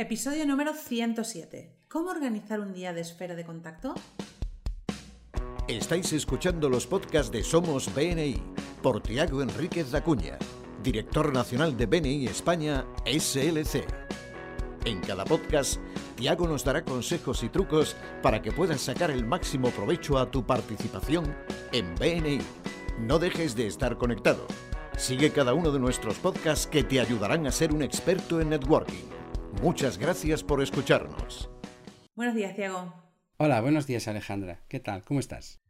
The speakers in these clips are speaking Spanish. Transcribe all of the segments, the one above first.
Episodio número 107. ¿Cómo organizar un día de esfera de contacto? Estáis escuchando los podcasts de Somos BNI por Tiago Enríquez Acuña, director nacional de BNI España SLC. En cada podcast, Tiago nos dará consejos y trucos para que puedas sacar el máximo provecho a tu participación en BNI. No dejes de estar conectado. Sigue cada uno de nuestros podcasts que te ayudarán a ser un experto en networking. Muchas gracias por escucharnos. Buenos días, Tiago. Hola, buenos días Alejandra. ¿Qué tal? ¿Cómo estás?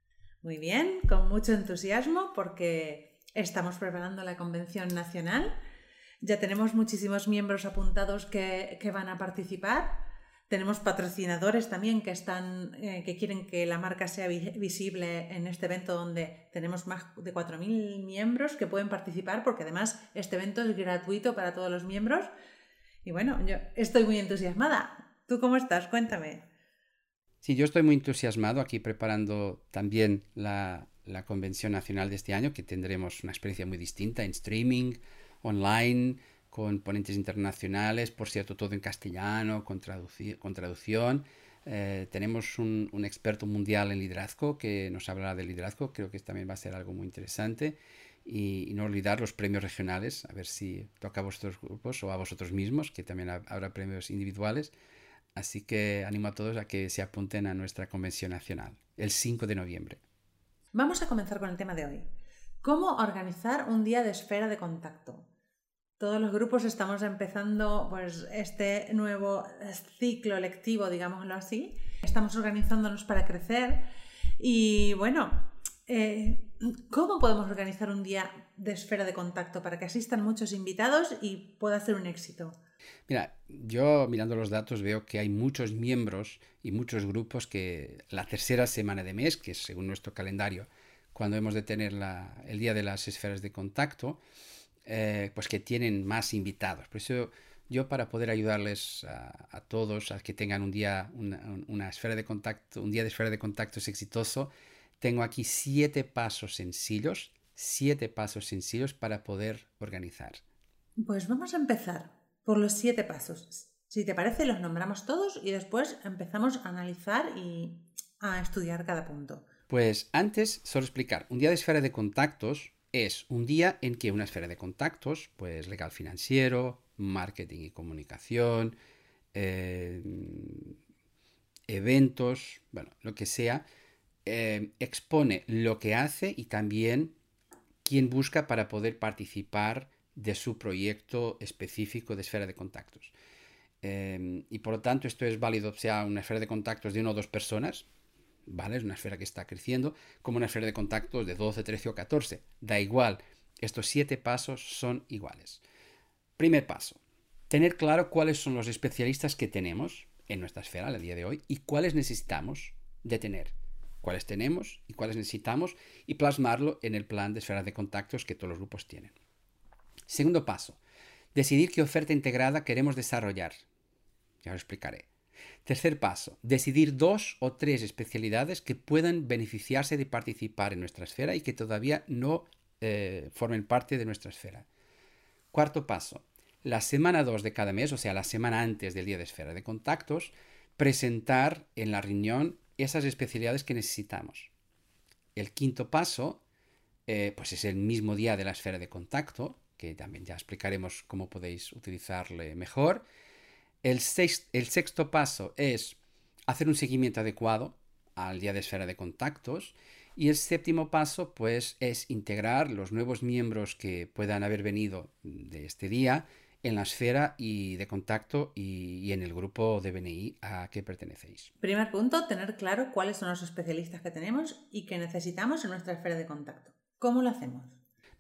Muy bien, con mucho entusiasmo porque estamos preparando la convención nacional. Ya tenemos muchísimos miembros apuntados que, que van a participar. Tenemos patrocinadores también que están, eh, que quieren que la marca sea vi visible en este evento donde tenemos más de 4.000 miembros que pueden participar porque además este evento es gratuito para todos los miembros. Y bueno, yo estoy muy entusiasmada. ¿Tú cómo estás? Cuéntame. Sí, yo estoy muy entusiasmado aquí preparando también la, convención nacional de este año, que tendremos una experiencia muy distinta en streaming, online, con ponentes internacionales, por cierto, todo en castellano, con, traducción. Eh, tenemos un, un, experto mundial en liderazgo que nos hablará de liderazgo, creo que también va a ser algo muy interesante. Y, y, no olvidar los premios regionales, a ver si toca a vuestros grupos o a vosotros mismos, que también habrá premios individuales. Así que animo a todos a que se apunten a nuestra convención nacional, el 5 de noviembre. Vamos a comenzar con el tema de hoy. ¿Cómo organizar un día de esfera de contacto? Todos los grupos estamos empezando pues, este nuevo ciclo lectivo, digámoslo así. Estamos organizándonos para crecer y bueno, eh, ¿cómo podemos organizar un día de esfera de contacto para que asistan muchos invitados y pueda ser un éxito? Mira, yo mirando los datos veo que hay muchos miembros y muchos grupos que la tercera semana de mes, que es según nuestro calendario, cuando hemos de tener el día de las esferas de contacto, eh, pues que tienen más invitados. Por eso yo para poder ayudarles a, a todos a que tengan un día, una, una, esfera de contacto, un día de esfera de contactos exitoso, tengo aquí siete pasos sencillos, siete pasos sencillos para poder organizar. Pues vamos a empezar por los siete pasos. Si te parece, los nombramos todos y después empezamos a analizar y a estudiar cada punto. Pues antes, solo explicar, un día de esfera de contactos es un día en que una esfera de contactos, pues legal financiero, marketing y comunicación, eh, eventos, bueno, lo que sea, eh, expone lo que hace y también quién busca para poder participar de su proyecto específico de esfera de contactos. Eh, y por lo tanto, esto es válido sea una esfera de contactos de una o dos personas, ¿vale? Es una esfera que está creciendo, como una esfera de contactos de 12, 13 o 14. Da igual, estos siete pasos son iguales. Primer paso, tener claro cuáles son los especialistas que tenemos en nuestra esfera a día de hoy y cuáles necesitamos de tener. Cuáles tenemos y cuáles necesitamos y plasmarlo en el plan de esferas de contactos que todos los grupos tienen. Segundo paso, decidir qué oferta integrada queremos desarrollar. Ya lo explicaré. Tercer paso, decidir dos o tres especialidades que puedan beneficiarse de participar en nuestra esfera y que todavía no eh, formen parte de nuestra esfera. Cuarto paso, la semana 2 de cada mes, o sea, la semana antes del día de esfera de contactos, presentar en la reunión esas especialidades que necesitamos. El quinto paso, eh, pues es el mismo día de la esfera de contacto, que también ya explicaremos cómo podéis utilizarle mejor. El, el sexto paso es hacer un seguimiento adecuado al día de esfera de contactos. Y el séptimo paso, pues, es integrar los nuevos miembros que puedan haber venido de este día en la esfera y de contacto y, y, en el grupo de BNI a que pertenecéis. Primer punto, tener claro cuáles son los especialistas que tenemos y que necesitamos en nuestra esfera de contacto. ¿Cómo lo hacemos?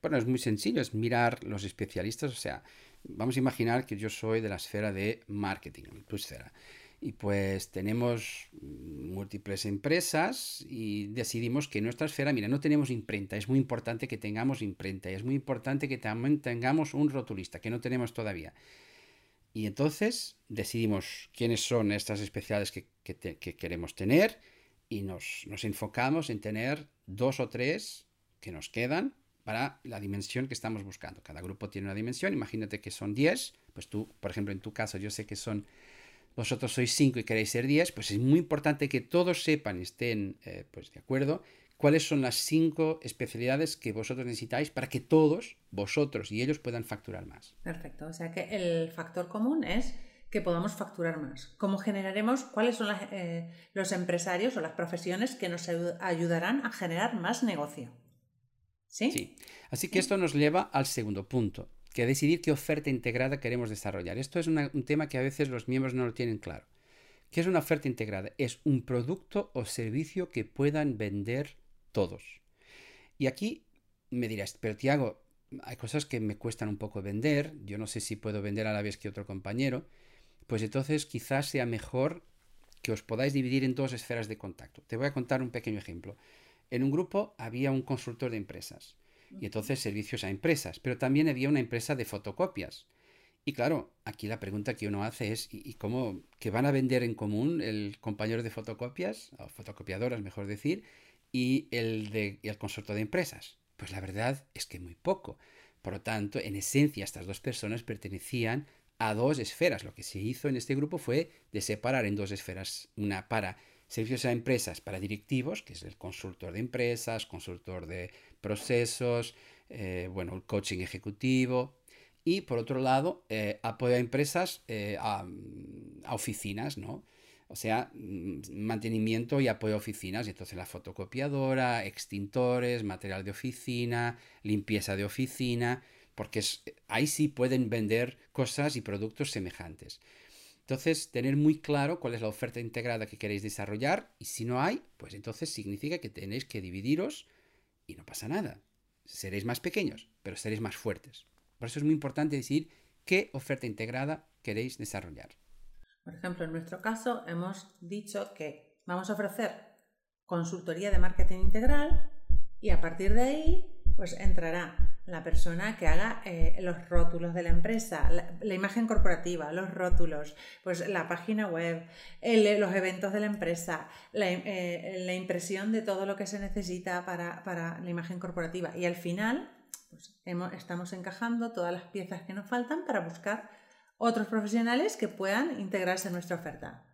Bueno, es muy sencillo, es mirar los especialistas, o sea, vamos a imaginar que yo soy de la esfera de marketing, tu esfera. Y pues tenemos múltiples empresas y decidimos que nuestra esfera, mira, no tenemos imprenta, es muy importante que tengamos imprenta y es muy importante que también tengamos un rotulista, que no tenemos todavía. Y entonces decidimos quiénes son estas especialidades que, que queremos tener y nos, nos enfocamos en tener dos o tres que nos quedan para la dimensión que estamos buscando. Cada grupo tiene una dimensión, imagínate que son 10, pues tú, por ejemplo, en tu caso, yo sé que son, vosotros sois 5 y queréis ser 10, pues es muy importante que todos sepan y estén eh, pues de acuerdo cuáles son las 5 especialidades que vosotros necesitáis para que todos, vosotros y ellos puedan facturar más. Perfecto, o sea que el factor común es que podamos facturar más. ¿Cómo generaremos? ¿Cuáles son eh, los empresarios o las profesiones que nos ayudarán a generar más negocio? ¿Sí? Así que esto nos lleva al segundo punto, que decidir qué oferta integrada queremos desarrollar. Esto es un tema que a veces los miembros no lo tienen claro. ¿Qué es una oferta integrada? Es un producto o servicio que puedan vender todos. Y aquí me dirás, pero Tiago, hay cosas que me cuestan un poco vender, yo no sé si puedo vender a la vez que otro compañero, pues entonces quizás sea mejor que os podáis dividir en dos esferas de contacto. Te voy a contar un pequeño ejemplo. En un grupo había un consultor de empresas y entonces servicios a empresas, pero también había una empresa de fotocopias. Y claro, aquí la pregunta que uno hace es, ¿y cómo que van a vender en común el compañero de fotocopias, o fotocopiadoras mejor decir, y el, de, el consultor de empresas? Pues la verdad es que muy poco. Por lo tanto, en esencia, estas dos personas pertenecían a dos esferas. Lo que se hizo en este grupo fue de separar en dos esferas, una para Servicios a empresas para directivos, que es el consultor de empresas, consultor de procesos, eh, bueno, el coaching ejecutivo. Y por otro lado, eh, apoyo a empresas, eh, a, oficinas, ¿no? O sea, mm, mantenimiento y apoyo a oficinas. Y entonces la fotocopiadora, extintores, material de oficina, limpieza de oficina, porque ahí sí pueden vender cosas y productos semejantes. Entonces, tener muy claro cuál es la oferta integrada que queréis desarrollar y si no hay, pues entonces significa que tenéis que dividiros y no pasa nada. Seréis más pequeños, pero seréis más fuertes. Por eso es muy importante decir qué oferta integrada queréis desarrollar. Por ejemplo, en nuestro caso hemos dicho que vamos a ofrecer consultoría de marketing integral y a partir de ahí pues entrará la persona que haga eh, los rótulos de la empresa, la, imagen corporativa, los rótulos, pues la página web, los eventos de la empresa, eh, la, impresión de todo lo que se necesita para, la imagen corporativa. Y al final, pues estamos encajando todas las piezas que nos faltan para buscar otros profesionales que puedan integrarse en nuestra oferta.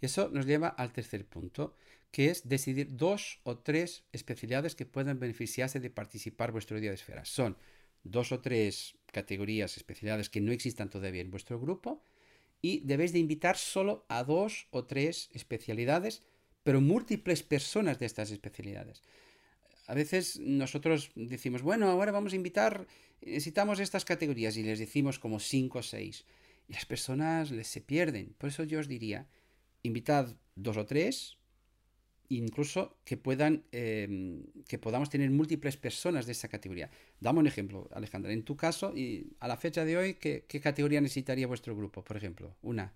Y eso nos lleva al tercer punto, que es decidir dos o tres especialidades que puedan beneficiarse de participar vuestro día de esferas. Son dos o tres categorías, especialidades que no existan todavía en vuestro grupo y debéis de invitar solo a dos o tres especialidades, pero múltiples personas de estas especialidades. A veces nosotros decimos, bueno, ahora vamos a invitar, necesitamos estas categorías y les decimos como cinco o seis. Y las personas les se pierden. Por eso yo os diría, invitad dos o tres, incluso que puedan em, que podamos tener múltiples personas de esa categoría. Dame un ejemplo, Alejandra. En tu caso, y a la fecha de hoy, ¿qué, categoría necesitaría vuestro grupo, por ejemplo? Una.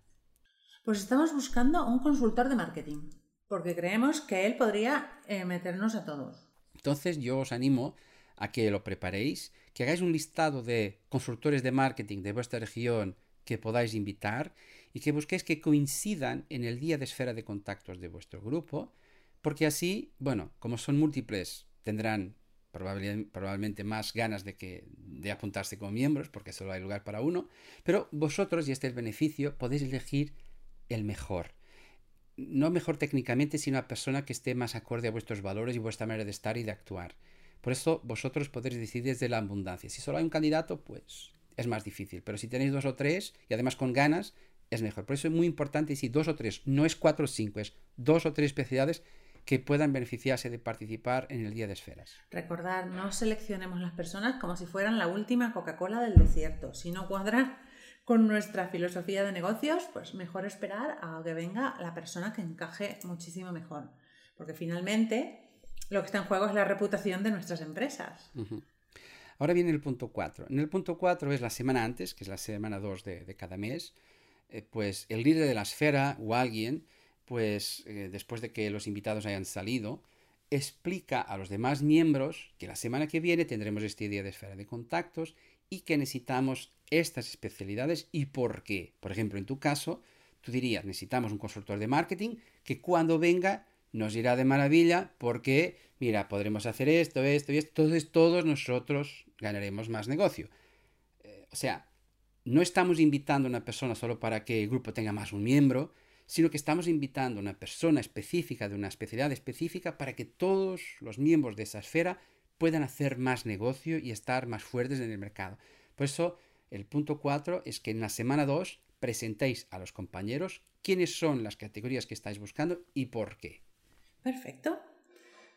Pues estamos buscando un consultor de marketing, porque creemos que él podría eh, meternos a todos. Entonces yo os animo a que lo preparéis, que hagáis un listado de consultores de marketing de vuestra región que podáis invitar y que busquéis que coincidan en el día de esfera de contactos de vuestro grupo porque así, bueno, como son múltiples, tendrán probablemente más ganas de, que, de apuntarse como miembros, porque solo hay lugar para uno, pero vosotros, y este es el beneficio, podéis elegir el mejor. No mejor técnicamente, sino a persona que esté más acorde a vuestros valores y vuestra manera de estar y de actuar. Por eso vosotros podéis decidir desde la abundancia. Si solo hay un candidato, pues es más difícil. Pero si tenéis dos o tres, y además con ganas, es mejor. Por eso es muy importante si dos o tres, no es cuatro o cinco, es dos o tres especialidades que puedan beneficiarse de participar en el Día de Esferas. Recordar, no seleccionemos las personas como si fueran la última Coca-Cola del desierto. Si no cuadran con nuestra filosofía de negocios, pues mejor esperar a que venga la persona que encaje muchísimo mejor. Porque finalmente lo que está en juego es la reputación de nuestras empresas. Ahora viene el punto 4. En el punto 4 es la semana antes, que es la semana 2 de, cada mes, eh, pues el líder de la esfera o alguien pues eh, después de que los invitados hayan salido, explica a los demás miembros que la semana que viene tendremos este día de esfera de contactos y que necesitamos estas especialidades y por qué. Por ejemplo, en tu caso, tú dirías, necesitamos un consultor de marketing que cuando venga nos irá de maravilla porque, mira, podremos hacer esto, esto y esto, entonces todos nosotros ganaremos más negocio. Eh, o sea, no estamos invitando a una persona solo para que el grupo tenga más un miembro, sino que estamos invitando a una persona específica de una especialidad específica para que todos los miembros de esa esfera puedan hacer más negocio y estar más fuertes en el mercado. Por eso, el punto 4 es que en la semana 2 presentéis a los compañeros quiénes son las categorías que estáis buscando y por qué. Perfecto.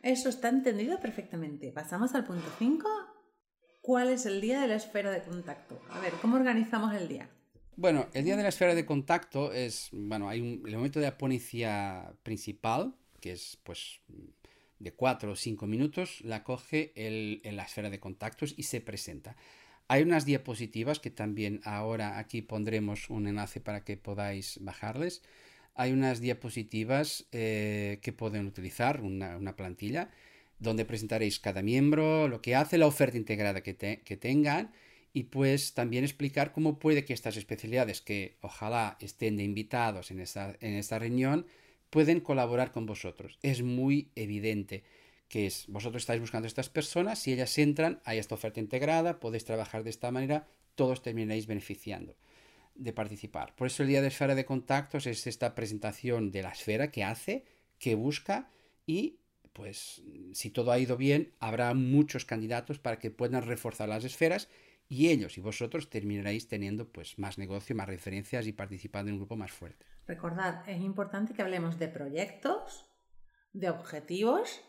Eso está entendido perfectamente. Pasamos al punto 5. ¿Cuál es el día de la esfera de contacto? A ver, ¿cómo organizamos el día? Bueno, el día de la esfera de contacto es, bueno, hay un, el momento de la ponencia principal, que es pues de 4 o 5 minutos, la coge el, en la esfera de contactos y se presenta. Hay unas diapositivas que también ahora aquí pondremos un enlace para que podáis bajarles hay unas diapositivas eh, que pueden utilizar, una, plantilla, donde presentaréis cada miembro, lo que hace, la oferta integrada que, tengan y pues también explicar cómo puede que estas especialidades que ojalá estén de invitados en esta, en esta reunión pueden colaborar con vosotros. Es muy evidente que es, vosotros estáis buscando a estas personas, si ellas entran, hay esta oferta integrada, podéis trabajar de esta manera, todos terminaréis beneficiando de participar. Por eso el día de esfera de contactos es esta presentación de la esfera que hace, que busca y pues si todo ha ido bien, habrá muchos candidatos para que puedan reforzar las esferas y ellos y vosotros terminaréis teniendo pues más negocio, más referencias y participando en un grupo más fuerte. Recordad, es importante que hablemos de proyectos, de objetivos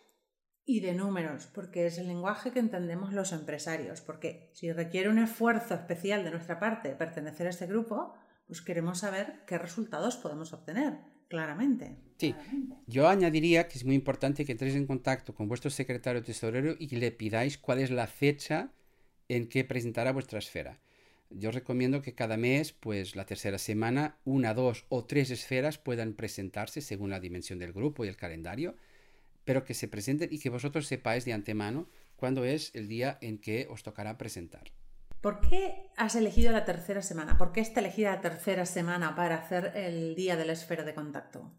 y de números, porque es el lenguaje que entendemos los empresarios, porque si requiere un esfuerzo especial de nuestra parte pertenecer a este grupo, pues queremos saber qué resultados podemos obtener, claramente. Sí, yo añadiría que es muy importante que entréis en contacto con vuestro secretario tesorero y le pidáis cuál es la fecha en que presentará vuestra esfera. Yo recomiendo que cada mes, pues la tercera semana, una, dos o tres esferas puedan presentarse según la dimensión del grupo y el calendario pero que se presenten y que vosotros sepáis de antemano cuándo es el día en que os tocará presentar. ¿Por qué has elegido la tercera semana? ¿Por qué está elegida la tercera semana para hacer el día de la esfera de contacto?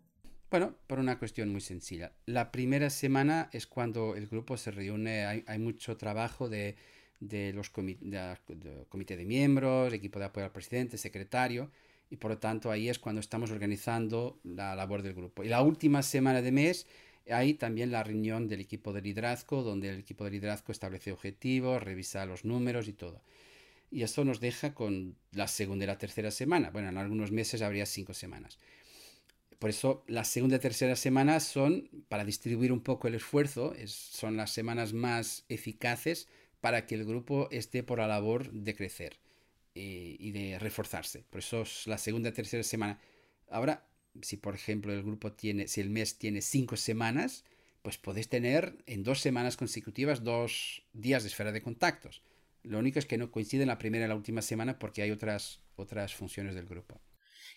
Bueno, por una cuestión muy sencilla. La primera semana es cuando el grupo se reúne, hay, mucho trabajo de, los comités de, comité de miembros, equipo de apoyo al presidente, secretario, y por lo tanto ahí es cuando estamos organizando la labor del grupo. Y la última semana de mes hay también la reunión del equipo de liderazgo, donde el equipo de liderazgo establece objetivos, revisa los números y todo. Y eso nos deja con la segunda y la tercera semana. Bueno, en algunos meses habría cinco semanas. Por eso la segunda y tercera semana son, para distribuir un poco el esfuerzo, son las semanas más eficaces para que el grupo esté por la labor de crecer y, y de reforzarse. Por eso es la segunda y tercera semana. Ahora, si por ejemplo el grupo tiene, si el mes tiene cinco semanas, pues podéis tener en dos semanas consecutivas dos días de esfera de contactos. Lo único es que no coinciden la primera y la última semana porque hay otras, otras funciones del grupo.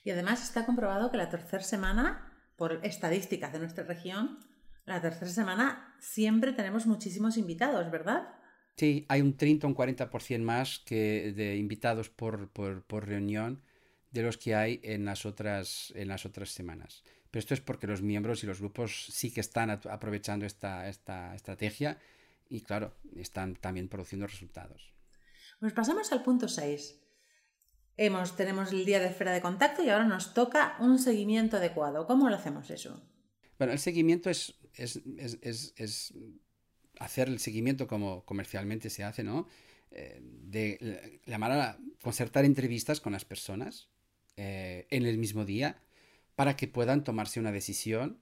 Y además está comprobado que la tercera semana, por estadísticas de nuestra región, la tercera semana siempre tenemos muchísimos invitados, ¿verdad? Sí, hay un 30 o un 40% más que de invitados por, por, por reunión de los que hay en las otras, en las otras semanas. Pero esto es porque los miembros y los grupos sí que están aprovechando esta, esta estrategia y claro, están también produciendo resultados. Pues pasamos al punto 6. Hemos, tenemos el día de esfera de contacto y ahora nos toca un seguimiento adecuado. ¿Cómo lo hacemos eso? Bueno, el seguimiento es, es, es, hacer el seguimiento como comercialmente se hace, ¿no? Eh, de llamar a concertar entrevistas con las personas eh, en el mismo día para que puedan tomarse una decisión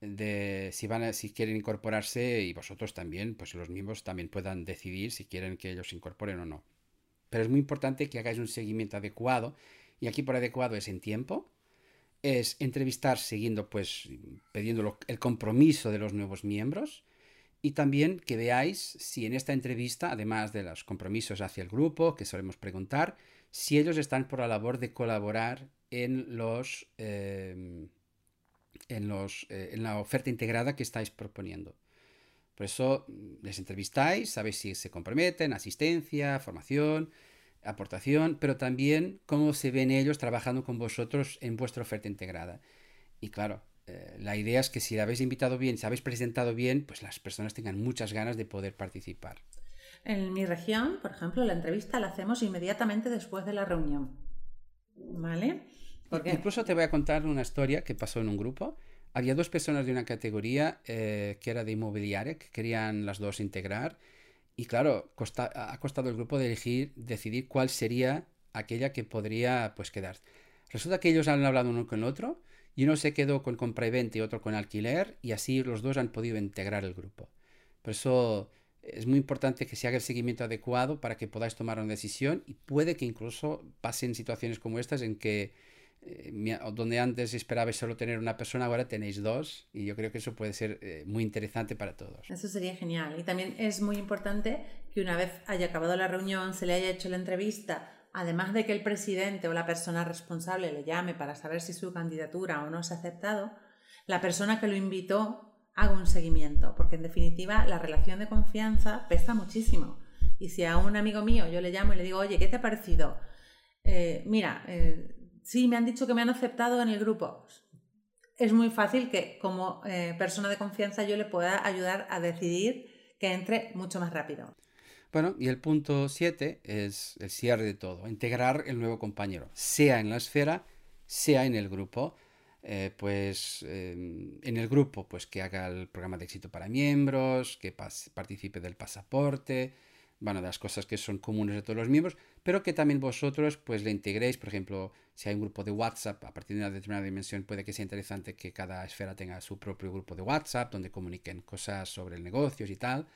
de si van a, si quieren incorporarse y vosotros también, pues los miembros también puedan decidir si quieren que ellos se incorporen o no. Pero es muy importante que hagáis un seguimiento adecuado y aquí por adecuado es en tiempo, es entrevistar siguiendo pues pidiendo el compromiso de los nuevos miembros y también que veáis si en esta entrevista, además de los compromisos hacia el grupo que solemos preguntar, si ellos están por la labor de colaborar en los, em, en, los eh, en la oferta integrada que estáis proponiendo. Por eso mm, les entrevistáis, sabéis si se comprometen, asistencia, formación, aportación, pero también cómo se ven ellos trabajando con vosotros en vuestra oferta integrada. Y claro, eh, la idea es que si la habéis invitado bien, si habéis presentado bien, pues las personas tengan muchas ganas de poder participar. En mi región, por ejemplo, la entrevista la hacemos inmediatamente después de la reunión. ¿Vale? Porque... Incluso te voy a contar una historia que pasó en un grupo. Había dos personas de una categoría eh, que era de inmobiliaria, que querían las dos integrar. Y claro, ha costado el grupo de elegir, decidir cuál sería aquella que podría pues quedar. Resulta que ellos han hablado uno con el otro y uno se quedó con compra y venta y otro con alquiler y así los dos han podido integrar el grupo. Por eso es muy importante que se haga el seguimiento adecuado para que podáis tomar una decisión y puede que incluso pasen situaciones como estas en que eh, donde antes esperabais solo tener una persona, ahora tenéis dos y yo creo que eso puede ser eh, muy interesante para todos. Eso sería genial. Y también es muy importante que una vez haya acabado la reunión, se le haya hecho la entrevista, además de que el presidente o la persona responsable le llame para saber si su candidatura o no se ha aceptado, la persona que lo invitó haga un seguimiento, porque en definitiva la relación de confianza pesa muchísimo. Y si a un amigo mío yo le llamo y le digo, oye, ¿qué te ha parecido? Eh, mira, sí, me han dicho que me han aceptado en el grupo. Es muy fácil que como eh, persona de confianza yo le pueda ayudar a decidir que entre mucho más rápido. Bueno, y el punto 7 es el cierre de todo, integrar el nuevo compañero, sea en la esfera, sea en el grupo. Eh, pues em, en el grupo, pues que haga el programa de éxito para miembros, que participe del pasaporte, bueno, de las cosas que son comunes de todos los miembros, pero que también vosotros pues le integréis, por ejemplo, si hay un grupo de WhatsApp, a partir de una determinada dimensión puede que sea interesante que cada esfera tenga su propio grupo de WhatsApp donde comuniquen cosas sobre el negocio y tal.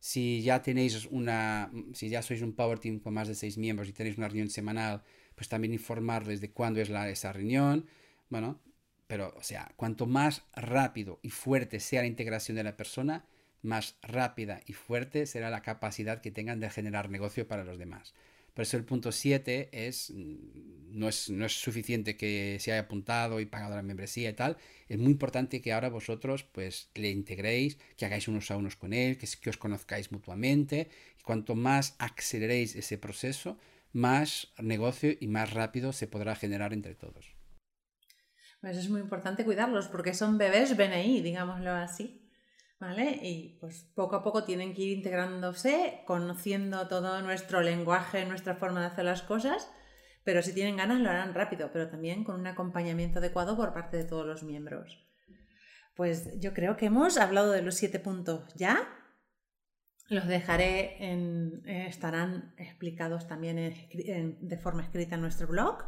Si ya tenéis una, si ya sois un Power Team con más de seis miembros y tenéis una reunión semanal, pues también informarles de cuándo es la, esa reunión. Bueno, pero o sea, cuanto más rápido y fuerte sea la integración de la persona, más rápida y fuerte será la capacidad que tengan de generar negocio para los demás. Por eso el punto 7 es mm, no, es, no es suficiente que se haya apuntado y pagado la membresía y tal. Es muy importante que ahora vosotros pues le integréis, que hagáis unos a unos con él, que, que os conozcáis mutuamente. Y cuanto más aceleréis ese proceso, más negocio y más rápido se podrá generar entre todos. Pues es muy importante cuidarlos porque son bebés BNI, digámoslo así. ¿Vale? Y pues poco a poco tienen que ir integrándose, conociendo todo nuestro lenguaje, nuestra forma de hacer las cosas, pero si tienen ganas lo harán rápido, pero también con un acompañamiento adecuado por parte de todos los miembros. Pues yo creo que hemos hablado de los siete puntos ya. Los dejaré en, eh, estarán explicados también de forma escrita en nuestro blog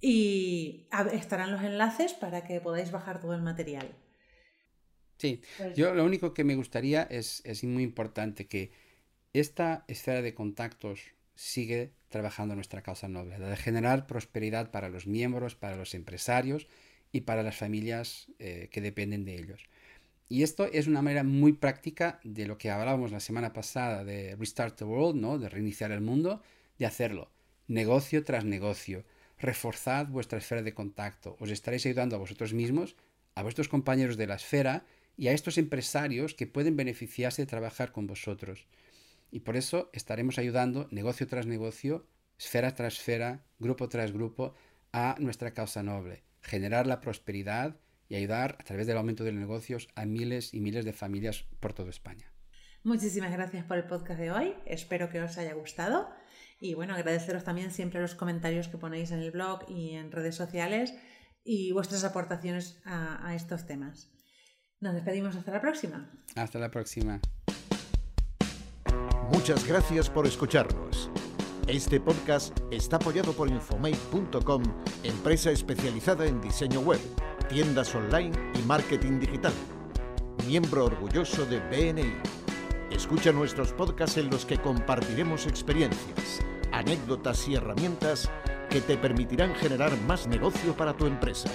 y estarán los enlaces para que podáis bajar todo el material. Sí, pues yo lo único que me gustaría es, es muy importante que esta esfera de contactos sigue trabajando nuestra causa noble, la de generar prosperidad para los miembros, para los empresarios y para las familias eh, que dependen de ellos. Y esto es una manera muy práctica de lo que hablábamos la semana pasada de Restart the World, ¿no? de reiniciar el mundo, de hacerlo negocio tras negocio. Reforzad vuestra esfera de contacto. Os estaréis ayudando a vosotros mismos, a vuestros compañeros de la esfera y a estos empresarios que pueden beneficiarse de trabajar con vosotros. Y por eso estaremos ayudando negocio tras negocio, esfera tras esfera, grupo tras grupo, a nuestra causa noble, generar la prosperidad y ayudar a través del aumento de los negocios a miles y miles de familias por toda España. Muchísimas gracias por el podcast de hoy, espero que os haya gustado y bueno, agradeceros también siempre los comentarios que ponéis en el blog y en redes sociales y vuestras aportaciones a, a estos temas. Nos despedimos hasta la próxima. Hasta la próxima. Muchas gracias por escucharnos. Este podcast está apoyado por Infomate.com, empresa especializada en diseño web, tiendas online y marketing digital. Miembro orgulloso de BNI. Escucha nuestros podcasts en los que compartiremos experiencias, anécdotas y herramientas que te permitirán generar más negocio para tu empresa.